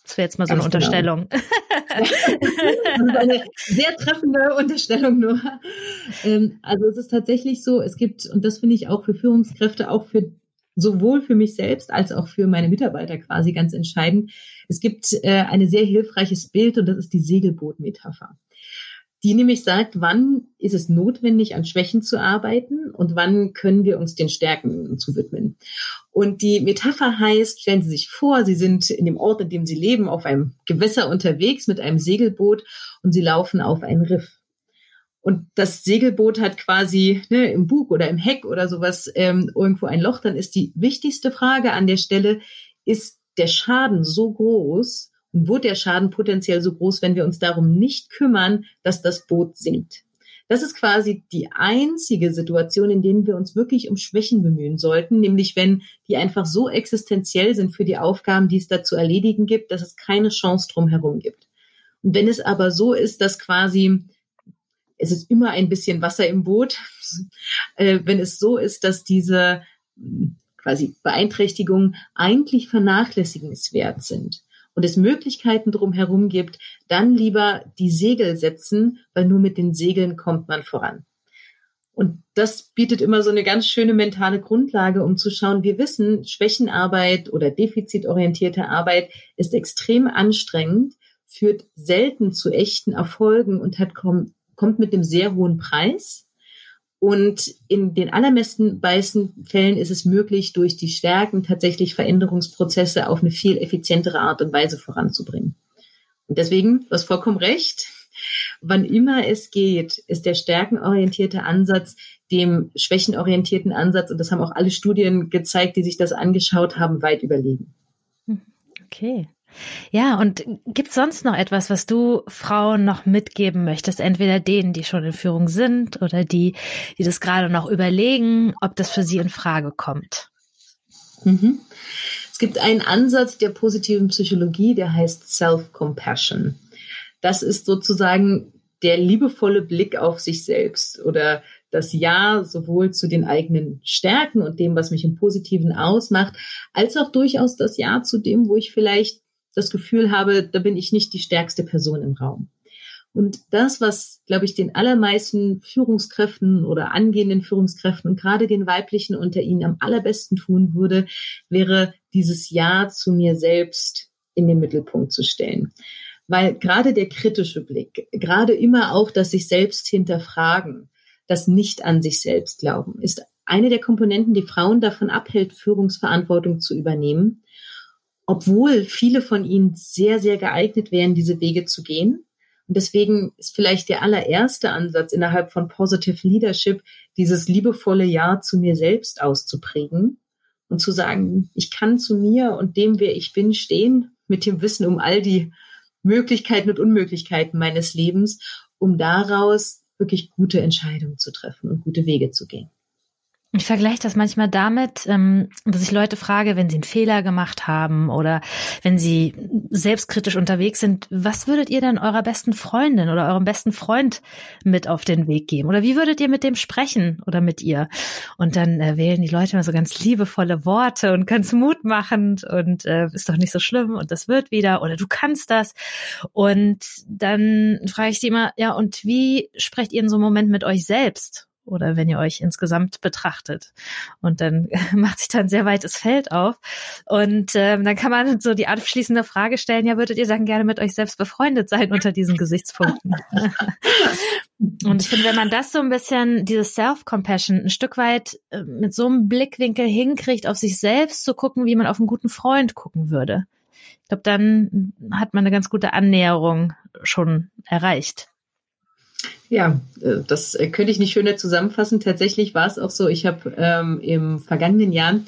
Das wäre jetzt mal so eine genau. Unterstellung. ist eine sehr treffende Unterstellung nur. Ähm, also es ist tatsächlich so, es gibt, und das finde ich auch für Führungskräfte, auch für sowohl für mich selbst als auch für meine Mitarbeiter quasi ganz entscheidend. Es gibt äh, ein sehr hilfreiches Bild und das ist die Segelboot-Metapher. Die nämlich sagt, wann ist es notwendig, an Schwächen zu arbeiten und wann können wir uns den Stärken zuwidmen. Und die Metapher heißt, stellen Sie sich vor, Sie sind in dem Ort, in dem Sie leben, auf einem Gewässer unterwegs mit einem Segelboot und Sie laufen auf ein Riff und das Segelboot hat quasi ne, im Bug oder im Heck oder sowas ähm, irgendwo ein Loch, dann ist die wichtigste Frage an der Stelle, ist der Schaden so groß und wird der Schaden potenziell so groß, wenn wir uns darum nicht kümmern, dass das Boot sinkt? Das ist quasi die einzige Situation, in denen wir uns wirklich um Schwächen bemühen sollten, nämlich wenn die einfach so existenziell sind für die Aufgaben, die es da zu erledigen gibt, dass es keine Chance drumherum gibt. Und wenn es aber so ist, dass quasi es ist immer ein bisschen Wasser im Boot. Äh, wenn es so ist, dass diese hm, quasi Beeinträchtigungen eigentlich vernachlässigenswert sind und es Möglichkeiten drumherum gibt, dann lieber die Segel setzen, weil nur mit den Segeln kommt man voran. Und das bietet immer so eine ganz schöne mentale Grundlage, um zu schauen, wir wissen, Schwächenarbeit oder defizitorientierte Arbeit ist extrem anstrengend, führt selten zu echten Erfolgen und hat kommt mit einem sehr hohen Preis. Und in den allermeisten meisten Fällen ist es möglich, durch die Stärken tatsächlich Veränderungsprozesse auf eine viel effizientere Art und Weise voranzubringen. Und deswegen, du hast vollkommen recht, wann immer es geht, ist der stärkenorientierte Ansatz dem schwächenorientierten Ansatz, und das haben auch alle Studien gezeigt, die sich das angeschaut haben, weit überlegen. Hm, okay. Ja, und gibt sonst noch etwas, was du Frauen noch mitgeben möchtest? Entweder denen, die schon in Führung sind oder die, die das gerade noch überlegen, ob das für sie in Frage kommt? Mhm. Es gibt einen Ansatz der positiven Psychologie, der heißt Self-Compassion. Das ist sozusagen der liebevolle Blick auf sich selbst oder das Ja sowohl zu den eigenen Stärken und dem, was mich im Positiven ausmacht, als auch durchaus das Ja zu dem, wo ich vielleicht das Gefühl habe, da bin ich nicht die stärkste Person im Raum. Und das, was, glaube ich, den allermeisten Führungskräften oder angehenden Führungskräften und gerade den weiblichen unter ihnen am allerbesten tun würde, wäre dieses Ja zu mir selbst in den Mittelpunkt zu stellen. Weil gerade der kritische Blick, gerade immer auch das sich selbst hinterfragen, das nicht an sich selbst glauben, ist eine der Komponenten, die Frauen davon abhält, Führungsverantwortung zu übernehmen obwohl viele von ihnen sehr, sehr geeignet wären, diese Wege zu gehen. Und deswegen ist vielleicht der allererste Ansatz innerhalb von Positive Leadership, dieses liebevolle Ja zu mir selbst auszuprägen und zu sagen, ich kann zu mir und dem, wer ich bin, stehen, mit dem Wissen um all die Möglichkeiten und Unmöglichkeiten meines Lebens, um daraus wirklich gute Entscheidungen zu treffen und gute Wege zu gehen. Ich vergleiche das manchmal damit, ähm, dass ich Leute frage, wenn sie einen Fehler gemacht haben oder wenn sie selbstkritisch unterwegs sind, was würdet ihr denn eurer besten Freundin oder eurem besten Freund mit auf den Weg geben? Oder wie würdet ihr mit dem sprechen oder mit ihr? Und dann äh, wählen die Leute immer so ganz liebevolle Worte und ganz mutmachend und äh, ist doch nicht so schlimm und das wird wieder oder du kannst das. Und dann frage ich sie immer, ja, und wie sprecht ihr in so einem Moment mit euch selbst? Oder wenn ihr euch insgesamt betrachtet. Und dann macht sich da ein sehr weites Feld auf. Und ähm, dann kann man so die abschließende Frage stellen, ja, würdet ihr dann gerne mit euch selbst befreundet sein unter diesen Gesichtspunkten? Und ich finde, wenn man das so ein bisschen, dieses Self-Compassion ein Stück weit äh, mit so einem Blickwinkel hinkriegt, auf sich selbst zu gucken, wie man auf einen guten Freund gucken würde, Ich glaube, dann hat man eine ganz gute Annäherung schon erreicht. Ja, äh, das äh, könnte ich nicht schöner zusammenfassen. Tatsächlich war es auch so, ich habe ähm, im vergangenen Jahr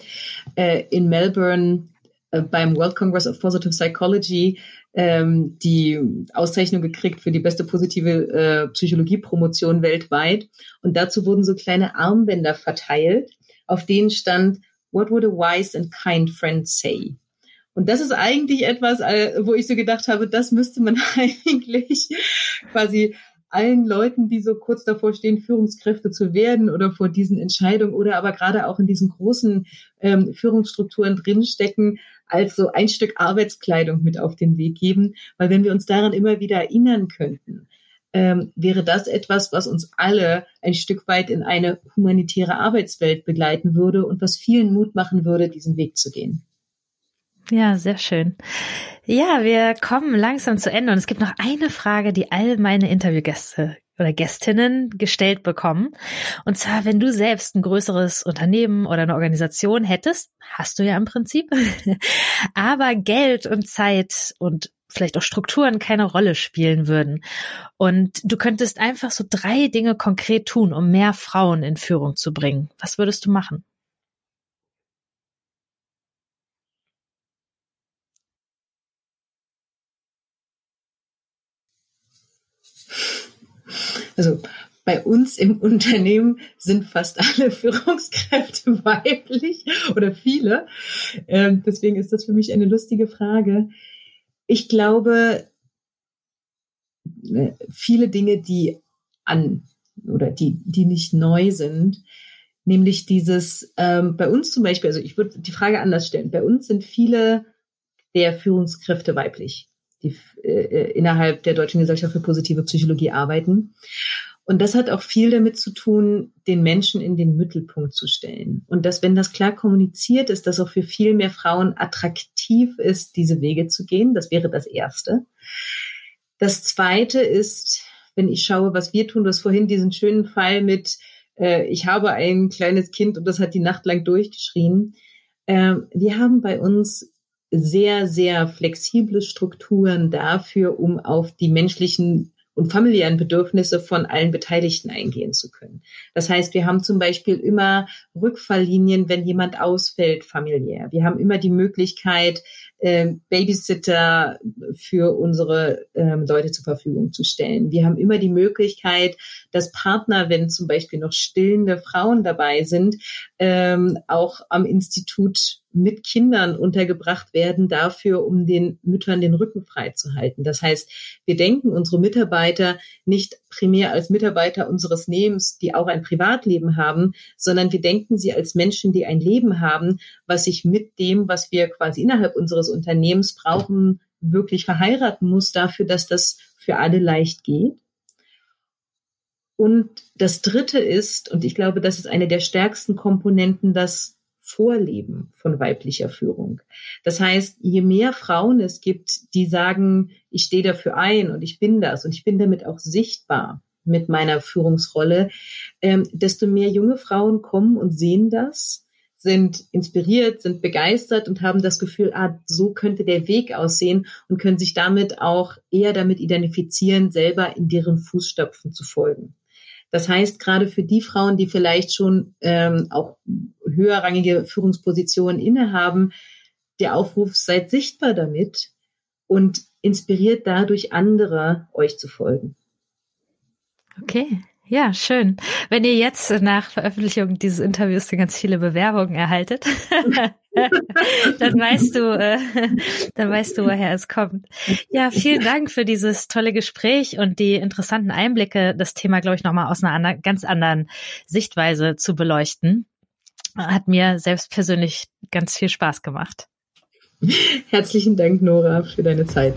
äh, in Melbourne äh, beim World Congress of Positive Psychology ähm, die Auszeichnung gekriegt für die beste positive äh, Psychologie-Promotion weltweit. Und dazu wurden so kleine Armbänder verteilt, auf denen stand, What would a wise and kind friend say? Und das ist eigentlich etwas, äh, wo ich so gedacht habe, das müsste man eigentlich quasi allen Leuten, die so kurz davor stehen, Führungskräfte zu werden oder vor diesen Entscheidungen oder aber gerade auch in diesen großen ähm, Führungsstrukturen drinstecken, als so ein Stück Arbeitskleidung mit auf den Weg geben. Weil wenn wir uns daran immer wieder erinnern könnten, ähm, wäre das etwas, was uns alle ein Stück weit in eine humanitäre Arbeitswelt begleiten würde und was vielen Mut machen würde, diesen Weg zu gehen. Ja, sehr schön. Ja, wir kommen langsam zu Ende und es gibt noch eine Frage, die all meine Interviewgäste oder Gästinnen gestellt bekommen. Und zwar, wenn du selbst ein größeres Unternehmen oder eine Organisation hättest, hast du ja im Prinzip, aber Geld und Zeit und vielleicht auch Strukturen keine Rolle spielen würden. Und du könntest einfach so drei Dinge konkret tun, um mehr Frauen in Führung zu bringen. Was würdest du machen? Also bei uns im Unternehmen sind fast alle Führungskräfte weiblich oder viele. Ähm, deswegen ist das für mich eine lustige Frage. Ich glaube, äh, viele Dinge, die an oder die, die nicht neu sind, nämlich dieses, ähm, bei uns zum Beispiel, also ich würde die Frage anders stellen, bei uns sind viele der Führungskräfte weiblich die äh, innerhalb der Deutschen Gesellschaft für positive Psychologie arbeiten. Und das hat auch viel damit zu tun, den Menschen in den Mittelpunkt zu stellen. Und dass, wenn das klar kommuniziert ist, dass auch für viel mehr Frauen attraktiv ist, diese Wege zu gehen. Das wäre das Erste. Das Zweite ist, wenn ich schaue, was wir tun, du hast vorhin diesen schönen Fall mit, äh, ich habe ein kleines Kind und das hat die Nacht lang durchgeschrien. Äh, wir haben bei uns sehr, sehr flexible Strukturen dafür, um auf die menschlichen und familiären Bedürfnisse von allen Beteiligten eingehen zu können. Das heißt, wir haben zum Beispiel immer Rückfalllinien, wenn jemand ausfällt familiär. Wir haben immer die Möglichkeit, äh, Babysitter für unsere ähm, Leute zur Verfügung zu stellen. Wir haben immer die Möglichkeit, dass Partner, wenn zum Beispiel noch stillende Frauen dabei sind, ähm, auch am Institut mit Kindern untergebracht werden, dafür, um den Müttern den Rücken frei zu halten. Das heißt, wir denken unsere Mitarbeiter nicht primär als Mitarbeiter unseres Lebens, die auch ein Privatleben haben, sondern wir denken sie als Menschen, die ein Leben haben, was sich mit dem, was wir quasi innerhalb unseres Unternehmens brauchen, wirklich verheiraten muss dafür, dass das für alle leicht geht. Und das Dritte ist, und ich glaube, das ist eine der stärksten Komponenten, das Vorleben von weiblicher Führung. Das heißt, je mehr Frauen es gibt, die sagen, ich stehe dafür ein und ich bin das und ich bin damit auch sichtbar mit meiner Führungsrolle, ähm, desto mehr junge Frauen kommen und sehen das, sind inspiriert, sind begeistert und haben das Gefühl, ah, so könnte der Weg aussehen und können sich damit auch eher damit identifizieren, selber in deren Fußstapfen zu folgen. Das heißt, gerade für die Frauen, die vielleicht schon ähm, auch höherrangige Führungspositionen innehaben, der Aufruf, seid sichtbar damit und inspiriert dadurch andere, euch zu folgen. Okay, ja, schön. Wenn ihr jetzt nach Veröffentlichung dieses Interviews ganz viele Bewerbungen erhaltet, dann weißt du, äh, dann weißt du, woher es kommt. Ja, vielen Dank für dieses tolle Gespräch und die interessanten Einblicke, das Thema, glaube ich, nochmal aus einer ganz anderen Sichtweise zu beleuchten. Hat mir selbst persönlich ganz viel Spaß gemacht. Herzlichen Dank, Nora, für deine Zeit.